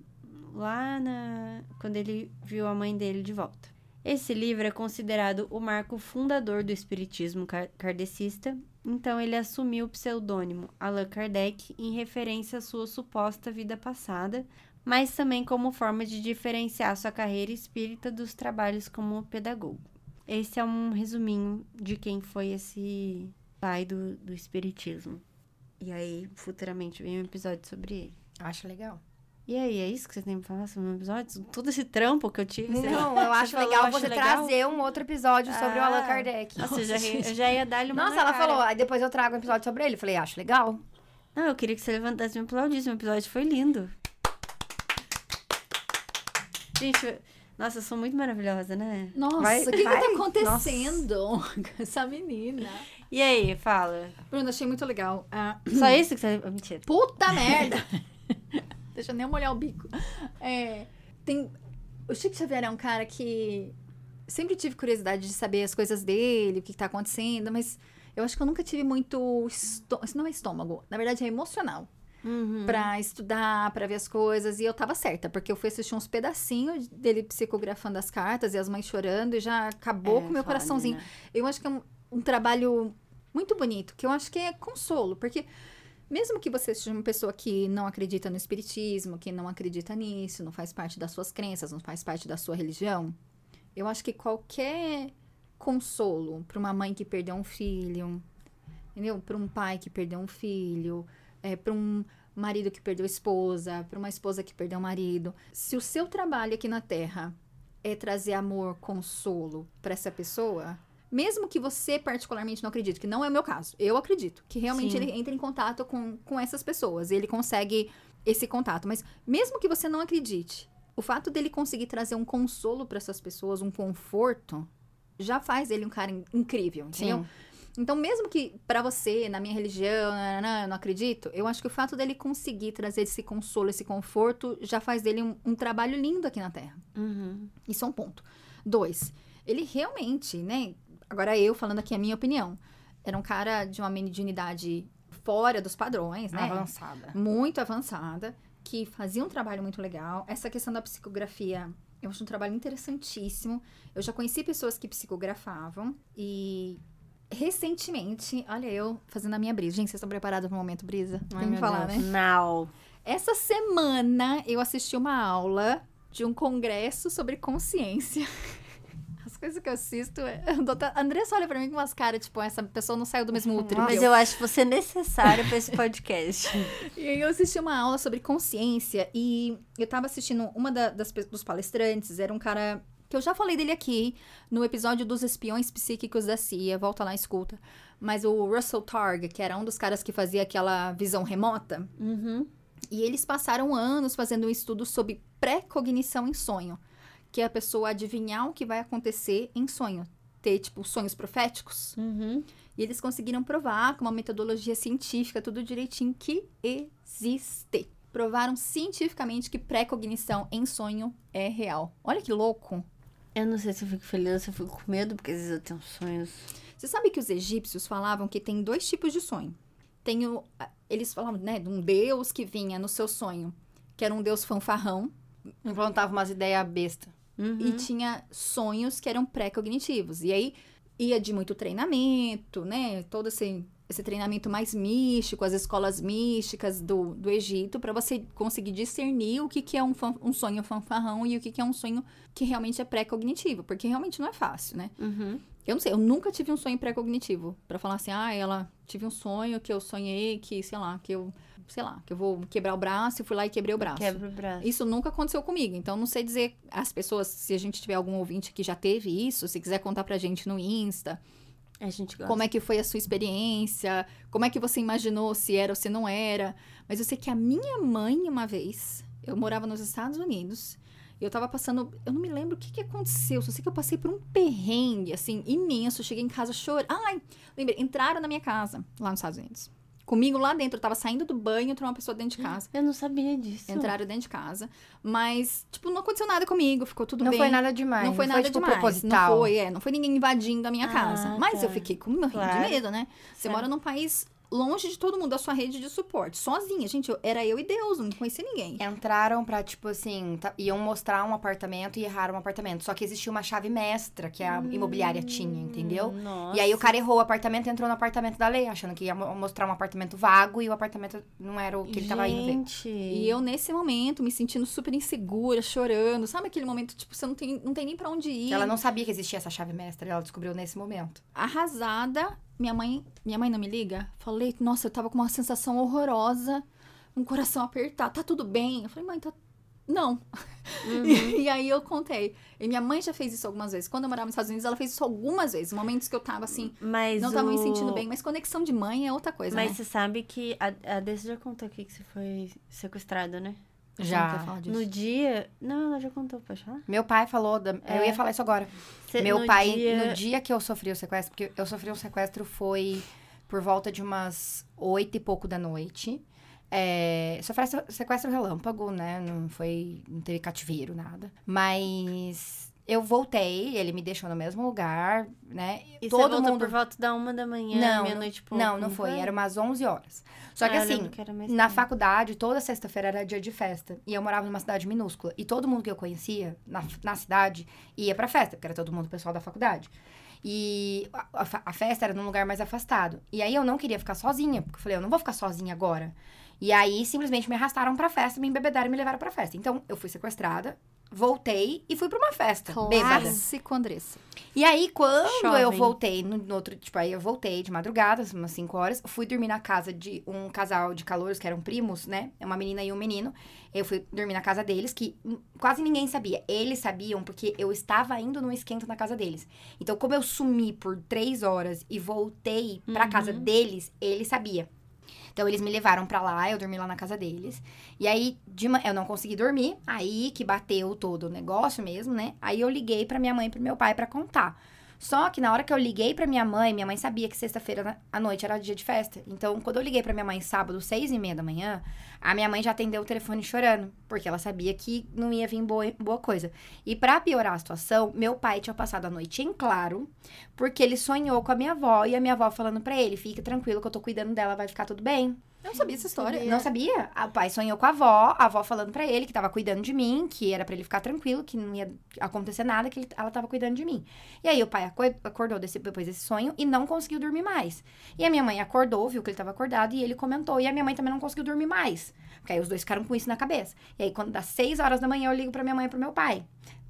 lá na... quando ele viu a mãe dele de volta. Esse livro é considerado o marco fundador do espiritismo kardecista, então ele assumiu o pseudônimo Allan Kardec em referência à sua suposta vida passada, mas também como forma de diferenciar sua carreira espírita dos trabalhos como pedagogo. Esse é um resuminho de quem foi esse pai do, do espiritismo. E aí, futuramente, vem um episódio sobre ele. Acho legal. E aí, é isso que você tem pra falar sobre o episódio? Todo esse trampo que eu tive? Não, eu acho falou, legal você legal? trazer um outro episódio sobre o Ah. Allan Kardec. Nossa, eu já, eu já ia dar-lhe uma Nossa, ela cara. falou, aí depois eu trago um episódio sobre ele. Eu falei, acho legal. Não, eu queria que você levantasse e me aplaudisse. O episódio foi lindo. Gente, eu- nossa, eu sou muito maravilhosa, né? Nossa, Vai- o que, que tá acontecendo com essa menina? E aí, fala. Bruna, achei muito legal. Ah, Só isso que você... Ah, Mentira. puta merda! [LAUGHS] Deixa eu nem molhar o bico. É, tem... O Chico Xavier é um cara que sempre tive curiosidade de saber as coisas dele, o que, que tá acontecendo, mas eu acho que eu nunca tive muito. Estô... Isso não é estômago, na verdade é emocional. Uhum. Pra estudar, pra ver as coisas. E eu tava certa, porque eu fui assistir uns pedacinhos dele psicografando as cartas e as mães chorando e já acabou É, com o meu coraçãozinho. menina. Eu acho que é um, um trabalho muito bonito, que eu acho que é consolo, porque mesmo que você seja uma pessoa que não acredita no espiritismo, que não acredita nisso, não faz parte das suas crenças, não faz parte da sua religião, eu acho que qualquer consolo para uma mãe que perdeu um filho, entendeu? Para um pai que perdeu um filho, é, para um marido que perdeu esposa, para uma esposa que perdeu marido. Se o seu trabalho aqui na Terra é trazer amor, consolo para essa pessoa, mesmo que você particularmente não acredite, que não é o meu caso, eu acredito que realmente Sim. ele entra em contato com, com essas pessoas, ele consegue esse contato, mas mesmo que você não acredite, o fato dele conseguir trazer um consolo para essas pessoas, um conforto, já faz ele um cara in- incrível, entendeu? Então, mesmo que pra você, na minha religião, nananã, eu não acredito, eu acho que o fato dele conseguir trazer esse consolo, esse conforto, já faz dele um, um trabalho lindo aqui na Terra. Uhum. Isso é um ponto. Dois, ele realmente, né? Agora eu falando aqui a minha opinião, era um cara de uma mediunidade fora dos padrões, né? Avançada. muito avançada, que fazia um trabalho muito legal. Essa questão da psicografia, eu acho um trabalho interessantíssimo. Eu já conheci pessoas que psicografavam e recentemente, olha eu fazendo a minha brisa. Gente, vocês estão preparados para o momento brisa? Ai, Tem que falar, Deus. né? Now. Essa semana eu assisti uma aula de um congresso sobre consciência. [LAUGHS] As coisas que eu assisto, é- a doutora- a Andressa olha pra mim com umas caras, tipo, essa pessoa não saiu do mesmo útero. que Mas eu acho você necessário pra esse podcast. [LAUGHS] E aí eu assisti uma aula sobre consciência e eu tava assistindo uma da- das, dos palestrantes, era um cara que eu já falei dele aqui no episódio dos espiões psíquicos da CIA, volta lá e escuta. Mas o Russell Targ, que era um dos caras que fazia aquela visão remota, Uhum. e eles passaram anos fazendo um estudo sobre pré-cognição em sonho, que é a pessoa adivinhar o que vai acontecer em sonho, ter tipo sonhos proféticos. Uhum. E eles conseguiram provar com uma metodologia científica, tudo direitinho, que existe. Provaram cientificamente que pré-cognição em sonho é real. Olha que louco! Eu não sei se eu fico feliz ou se eu fico com medo, porque às vezes eu tenho sonhos. Você sabe que os egípcios falavam que tem dois tipos de sonho. Tem o, eles falavam, né, de um deus que vinha no seu sonho, que era um deus fanfarrão, Implantava umas ideias bestas. Uhum. e tinha sonhos que eram pré-cognitivos. E aí ia de muito treinamento, né? Todo esse, esse treinamento mais místico, as escolas místicas do, do Egito, para você conseguir discernir o que, que é um, um sonho fanfarrão e o que, que é um sonho que realmente é pré-cognitivo, porque realmente não é fácil, né? Uhum. Eu não sei, eu nunca tive um sonho pré-cognitivo. Pra falar assim, ah, ela tive um sonho que eu sonhei que, sei lá, que eu, sei lá, que eu vou quebrar o braço e fui lá e quebrei o braço. Quebra o braço. Isso nunca aconteceu comigo, então não sei dizer as pessoas, se a gente tiver algum ouvinte que já teve isso, se quiser contar pra gente no Insta, A gente gosta. como é que foi a sua experiência, como é que você imaginou se era ou se não era. Mas eu sei que a minha mãe, uma vez, Eu morava nos Estados Unidos. Eu tava passando. Eu não me lembro o que, que aconteceu. Só sei que eu passei por um perrengue, assim, imenso. Eu cheguei em casa chorando. Ai, lembrei. Entraram na minha casa, lá nos Estados Unidos. Comigo lá dentro. Eu tava saindo do banho, entrou uma pessoa dentro de casa. Eu não sabia disso. Entraram dentro de casa. Mas, tipo, não aconteceu nada comigo. Ficou tudo Não bem. foi nada demais. Não foi nada tipo, demais. proposital. Não foi, é. Não foi ninguém invadindo a minha Ah, casa. Mas eu tá. fiquei com morrendo Claro. de medo, né? Você Certo. mora num país longe de todo mundo, da sua rede de suporte. Sozinha. Gente, eu- era eu e Deus. Não conhecia ninguém. Entraram pra, tipo assim, tá- iam mostrar um apartamento e erraram um apartamento. Só que existia uma chave mestra que a imobiliária tinha, entendeu? Hum, Nossa. E aí o cara errou o apartamento e entrou no apartamento da lei, achando que ia mo- mostrar um apartamento vago e o apartamento não era o que ele tava indo ver. Gente. E eu, nesse momento, me sentindo super insegura, chorando. Sabe aquele momento, tipo, você não tem, não tem nem pra onde ir. Ela não sabia que existia essa chave mestra, ela descobriu nesse momento. arrasada. Minha mãe, minha mãe não me liga. Falei, nossa, eu tava com uma sensação horrorosa, um coração apertado. Tá tudo bem? Eu falei, mãe, tá. Não. Uhum. [LAUGHS] E, aí eu contei. E minha mãe já fez isso algumas vezes. Quando eu morava nos Estados Unidos, ela fez isso algumas vezes. Momentos que eu tava assim, Mas não tava me o- sentindo bem. Mas conexão de mãe é outra coisa, Mas né? você sabe que a, a Desse já contou aqui que você foi sequestrada, né? Já. No dia. Não, ela já contou, pode falar? Meu pai falou, da- eu É. ia falar isso agora. Cê- Meu no pai, dia- no dia que eu sofri o sequestro, porque eu sofri um sequestro foi por volta de umas oito e pouco da noite. É, sofri esse- sequestro relâmpago, né? Não foi. Não teve cativeiro, nada. Mas eu voltei, ele me deixou no mesmo lugar, né? E Todo você mundo. por volta da uma da manhã, Não, meia-noite pouco, Não, não foi. Era umas 11 horas. Só que Ah, eu assim, que na tarde. faculdade, toda sexta-feira era dia de festa. E eu morava numa cidade minúscula. E todo mundo que eu conhecia na, na cidade ia pra festa, porque era todo mundo pessoal da faculdade. E a, a a festa era num lugar mais afastado. E aí eu não queria ficar sozinha, porque eu falei, eu não vou ficar sozinha agora. E aí simplesmente me arrastaram pra festa, me embebedaram e me levaram pra festa. Então eu fui sequestrada, voltei e fui pra uma festa. Bêbada. Clássico, Andressa. E aí, quando eu voltei, no, no outro, tipo, aí eu voltei de madrugada, umas 5 horas, fui dormir na casa de um casal de calouros, que eram primos, né? Uma menina e um menino. Eu fui dormir na casa deles, que quase ninguém sabia. Eles sabiam porque eu estava indo no esquento na casa deles. Então, como eu sumi por três horas e voltei pra casa deles, eles sabiam. Então eles me levaram pra lá, eu dormi lá na casa deles. E aí de ma- eu não consegui dormir, aí que bateu todo o negócio mesmo, né? Aí eu liguei pra minha mãe e pro meu pai pra contar. Só que na hora que eu liguei pra minha mãe, minha mãe sabia que sexta-feira à noite era dia de festa. Então, quando eu liguei pra minha mãe sábado, seis e meia da manhã, a minha mãe já atendeu o telefone chorando, porque ela sabia que não ia vir boa, boa coisa. E pra piorar a situação, meu pai tinha passado a noite em claro, porque ele sonhou com a minha avó e a minha avó falando pra ele: fica tranquilo que eu tô cuidando dela, vai ficar tudo bem. Eu não sabia essa história. Não sabia? O pai sonhou com a avó, a avó falando pra ele que tava cuidando de mim, que era pra ele ficar tranquilo, que não ia acontecer nada, que ele- ela tava cuidando de mim. E aí o pai aco- acordou desse- depois desse sonho e não conseguiu dormir mais. E a minha mãe acordou, viu que ele tava acordado e ele comentou. E a minha mãe também não conseguiu dormir mais. Porque aí os dois ficaram com isso na cabeça. E aí quando dá seis horas da manhã eu ligo pra minha mãe e pro meu pai.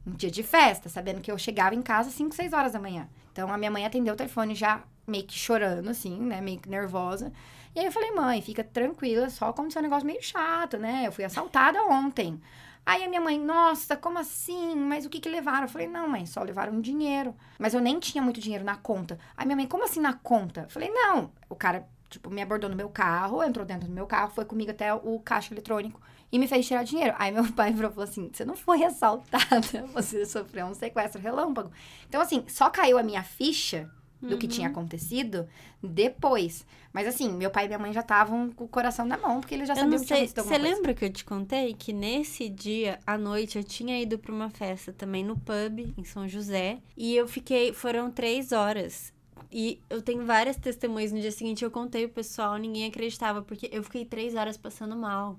Um dia de festa, sabendo que eu chegava em casa às 5, 6 horas da manhã. Então a minha mãe atendeu o telefone já meio que chorando, assim, né? Meio que nervosa. E aí eu falei, mãe, fica tranquila, só aconteceu um negócio meio chato, né? Eu fui assaltada ontem. Aí a minha mãe, nossa, como assim? Mas o que que levaram? Eu falei, não, mãe, só levaram dinheiro. Mas eu nem tinha muito dinheiro na conta. Aí minha mãe, como assim na conta? Eu falei, não. O cara, tipo, me abordou no meu carro, entrou dentro do meu carro, foi comigo até o caixa eletrônico e me fez tirar dinheiro. Aí meu [LAUGHS] pai virou falou assim: você não foi assaltada, [LAUGHS] você sofreu um sequestro relâmpago. Então, assim, só caiu a minha ficha do que tinha acontecido depois. Mas assim, meu pai e minha mãe já estavam com o coração na mão, porque eles já Eu sabiam não que tinha sei. acontecido Você lembra que eu te contei que nesse dia, à noite, eu tinha ido pra uma festa também no pub, em São José. E eu fiquei. Foram três horas. E eu tenho várias testemunhas. No dia seguinte eu contei pro pessoal, ninguém acreditava, porque eu fiquei três horas passando mal.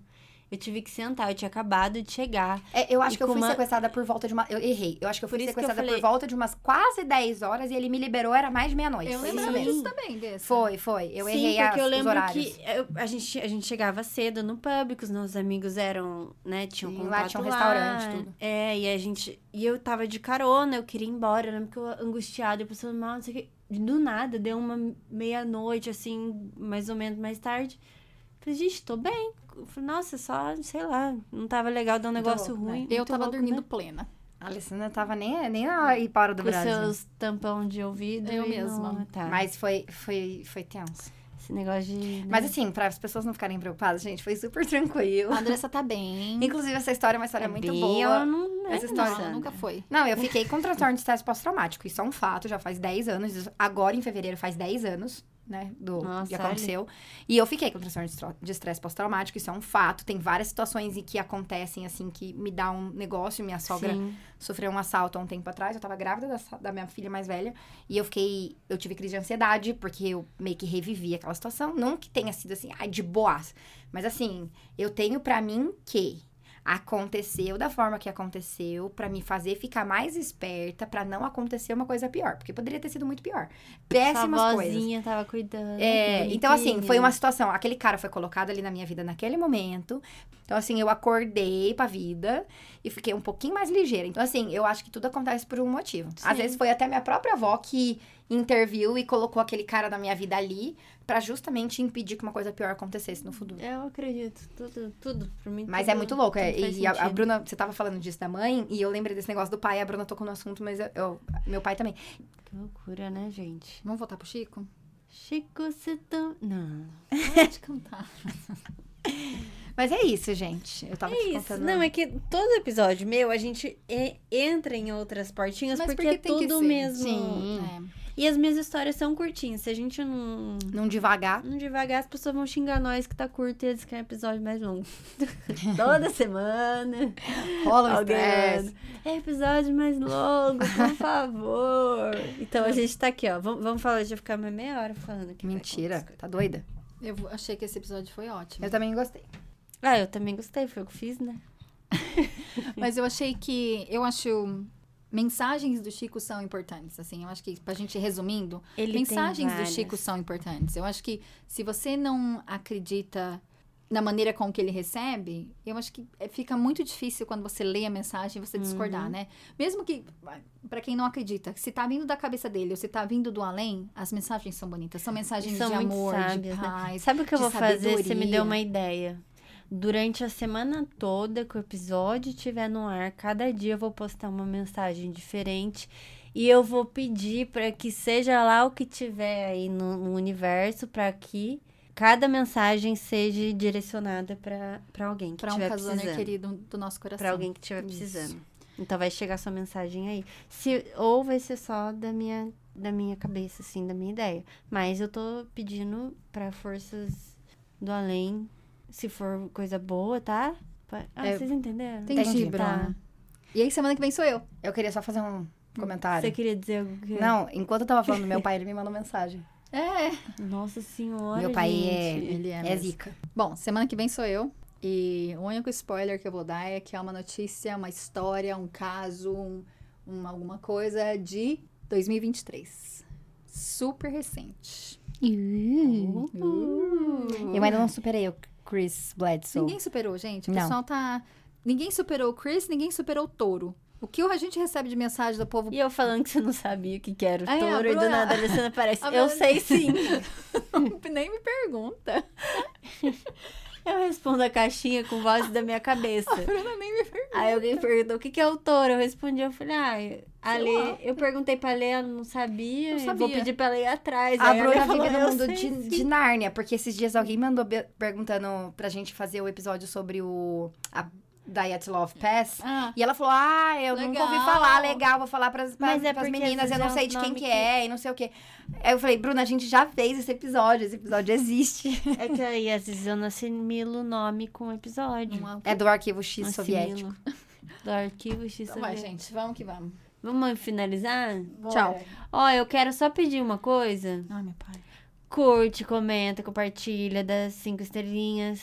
Eu tive que sentar, eu tinha acabado de chegar. É, eu acho que eu fui uma- sequestrada por volta de uma. Eu errei. Eu acho que eu fui que eu sequestrada falei- por volta de umas quase 10 horas e ele me liberou, era mais de meia-noite. Eu Foi lembro disso também, desse. Foi, foi. Eu Sim, errei porque as, eu os lembro horários. que eu- a, gente, a gente chegava cedo no pub, que os nossos amigos eram, né, tinham Sim, contato lá tinha um restaurante, tudo. É, e a gente... E eu tava de carona, eu queria ir embora, eu lembro que eu angustiada, eu passando mal, não sei o que. Do nada, deu uma meia-noite, assim, mais ou menos mais tarde. Falei, gente, tô bem. Eu Falei, nossa, só, sei lá, não tava legal, deu um negócio louco, né? ruim. Eu muito tava louco, dormindo né? plena. A Alessandra tava nem, nem na para do Com Brasil. seus tampão de ouvido. Eu e mesma. não- tá. Mas foi, foi, foi tenso. Esse negócio de. né? Mas assim, para as pessoas não ficarem preocupadas, gente, foi super [LAUGHS] tranquilo. A Andressa tá bem. Inclusive, essa história é uma história É muito bem, boa. ela não é Essa história- Não, nunca foi. Não, eu fiquei com transtorno de estresse pós-traumático. Isso é um fato, já faz 10 anos. Agora, em fevereiro, faz 10 anos, né? Do Nossa, que olha. aconteceu. E eu fiquei com transtorno de estresse pós-traumático. Isso é um fato. Tem várias situações em que acontecem, assim, que me dá um negócio. Minha sogra Sim. sofreu um assalto há um tempo atrás. Eu tava grávida da, da minha filha mais velha. E eu fiquei. Eu tive crise de ansiedade, porque eu meio que revivi aquela situação. Não que tenha sido assim, ai, de boas. Mas assim, eu tenho pra mim que aconteceu da forma que aconteceu pra me fazer ficar mais esperta pra não acontecer uma coisa pior, porque poderia ter sido muito pior. Péssimas Sua coisas. tava cuidando. É, então assim, foi uma situação, aquele cara foi colocado ali na minha vida naquele momento. Então assim, eu acordei pra vida e fiquei um pouquinho mais ligeira. Então assim, eu acho que tudo acontece por um motivo. Às Sim. vezes foi até minha própria avó que interviu e colocou aquele cara na minha vida ali pra justamente impedir que uma coisa pior acontecesse no futuro. Eu acredito. Tudo, tudo. Pra mim, Mas tudo- é muito louco. é, e a, a. Bruna, você tava falando disso da mãe, e eu lembrei desse negócio do pai. A Bruna tocou no assunto, mas eu, eu- meu pai também. Que loucura, né, gente? Vamos voltar pro Chico? Chico, você tão... Não. [LAUGHS] Pode cantar. Mas é isso, gente. Eu tava É te isso. contando. Não, é que todo episódio meu, a gente é- entra em outras portinhas Mas porque, porque é tudo mesmo. Sim. É. E as minhas histórias são curtinhas. Se a gente não, Não devagar. não devagar, as pessoas vão xingar nós que tá curto e eles querem episódio mais longo. [LAUGHS] Toda semana. Rola um Alguém manda, É episódio mais longo, por [LAUGHS] favor. Então a gente tá aqui, ó. Vamos, vamos falar, já ficar mais meia hora falando aqui. Mentira, tá doida? Eu achei que esse episódio foi ótimo. Eu também gostei. Ah, eu também gostei, foi o que fiz, né? [LAUGHS] Mas eu achei que. Eu acho. Mensagens do Chico são importantes, assim. Eu acho que, pra gente resumindo, Ele mensagens do. Chico são importantes. Eu acho que se você não acredita na maneira com que ele recebe, eu acho que é- fica muito difícil quando você lê a mensagem você discordar, Uhum. né? Mesmo que, pra quem não acredita, se tá vindo da cabeça dele ou se tá vindo do além, as mensagens são bonitas. São mensagens São de amor, sábias, de né? paz. Sabe o que eu vou fazer? Você me sabedoria. deu uma ideia. Durante a semana toda que o episódio estiver no ar, cada dia eu vou postar uma mensagem diferente e eu vou pedir para que seja lá o que tiver aí no, no universo para que cada mensagem seja direcionada para alguém que Pra um estiver casoner precisando. querido do nosso coração. Para alguém que estiver precisando. Então vai chegar sua mensagem aí. Se, ou vai ser só da minha, da minha cabeça, assim, da minha ideia. Mas eu tô pedindo para forças do além, se for coisa boa, tá? Ah, É, vocês entenderam? Entendi, Entendi. Bruna. E aí, semana que vem sou eu. Eu queria só fazer um comentário. Você queria dizer algo que... Não, enquanto eu tava falando do meu [LAUGHS] pai, ele me mandou mensagem. É. Nossa senhora, meu pai gente. é, Ele é é zica. Bom, semana que vem sou eu. E o único spoiler que eu vou dar é que é uma notícia, uma história, um caso, um, um- alguma coisa de 2023. Super recente. Uh. Eu ainda não superei o Chris Bledsoe. Ninguém superou, gente. O Não. pessoal tá. Ninguém superou o Chris, ninguém superou o touro. O que a gente recebe de mensagem do povo E eu falando que você não sabia o que, que era o touro, e do Bruna- nada a Alessandra [LAUGHS] aparece. a Eu Bruna- sei sim. [LAUGHS] nem me pergunta. [LAUGHS] Eu respondo a caixinha com voz da minha cabeça. Bruna nem me pergunta. Aí alguém perguntou o que, que é o touro. Eu respondi, eu falei, ah, a Lê, eu perguntei pra Lê, ela não sabia. Eu sabia. vou pedir pra ela ir atrás. A Bruna vive falou, no "Eu mundo de, sim." de Nárnia, porque esses dias alguém mandou perguntando pra gente fazer o episódio sobre o a Diet Love Pass. Ah, E ela falou: Ah, eu nunca ouvi Legal. falar, legal, vou falar pras, pras, Mas é pras meninas, eu não é sei um de quem que, que- é e não sei o quê. Aí eu falei, Bruna, a gente já fez esse episódio, esse episódio existe. [LAUGHS] É que aí às vezes eu não assimilo o nome com o episódio. é o É do arquivo X Não soviético. assimilo. Do arquivo X Então vai, soviético. gente. Vamos que vamos. Vamos finalizar? Tchau. Ó, eu quero só pedir uma coisa. Ai, meu pai. Curte, comenta, compartilha, dá cinco estrelinhas.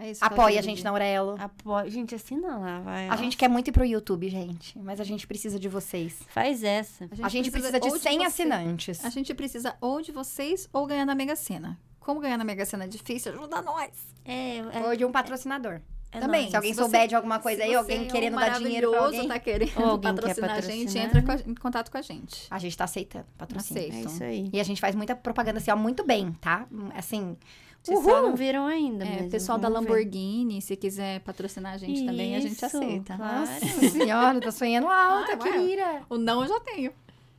É isso Apoia a gente na Aurelo. Apoia. Gente, assina lá, vai. A gente quer muito ir pro YouTube, gente, mas a gente precisa de vocês. Faz essa. A gente precisa de ou 100 você- assinantes. A gente precisa ou de vocês ou ganhar na Mega Sena. Como ganhar na Mega Sena é difícil, ajuda nós. É, é, Ou de um patrocinador. é Também. nóis. Se alguém se você- souber de alguma coisa aí, você alguém é um querendo dar dinheiro pra maravilhoso, alguém, tá querendo Ou alguém quer patrocinar a gente, patrocinar. entra com a- em contato com a gente. a gente tá aceitando patrocínio. Aceito. É isso aí. E a gente faz muita propaganda assim, ó, muito bem, tá? Assim, Vocês só não viram ainda, É, mas pessoal da vamos ver. Lamborghini, se quiser patrocinar a gente também, a gente Isso, aceita. claro. nossa [LAUGHS] senhora, tá sonhando alto, vai. querida. O não eu já tenho.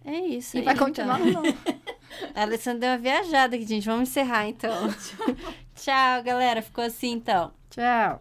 É isso E aí, vai continuar então. não. A [LAUGHS] Alessandra deu uma viajada aqui, gente. Vamos encerrar então. [LAUGHS] Tchau, galera. Ficou assim então. Tchau.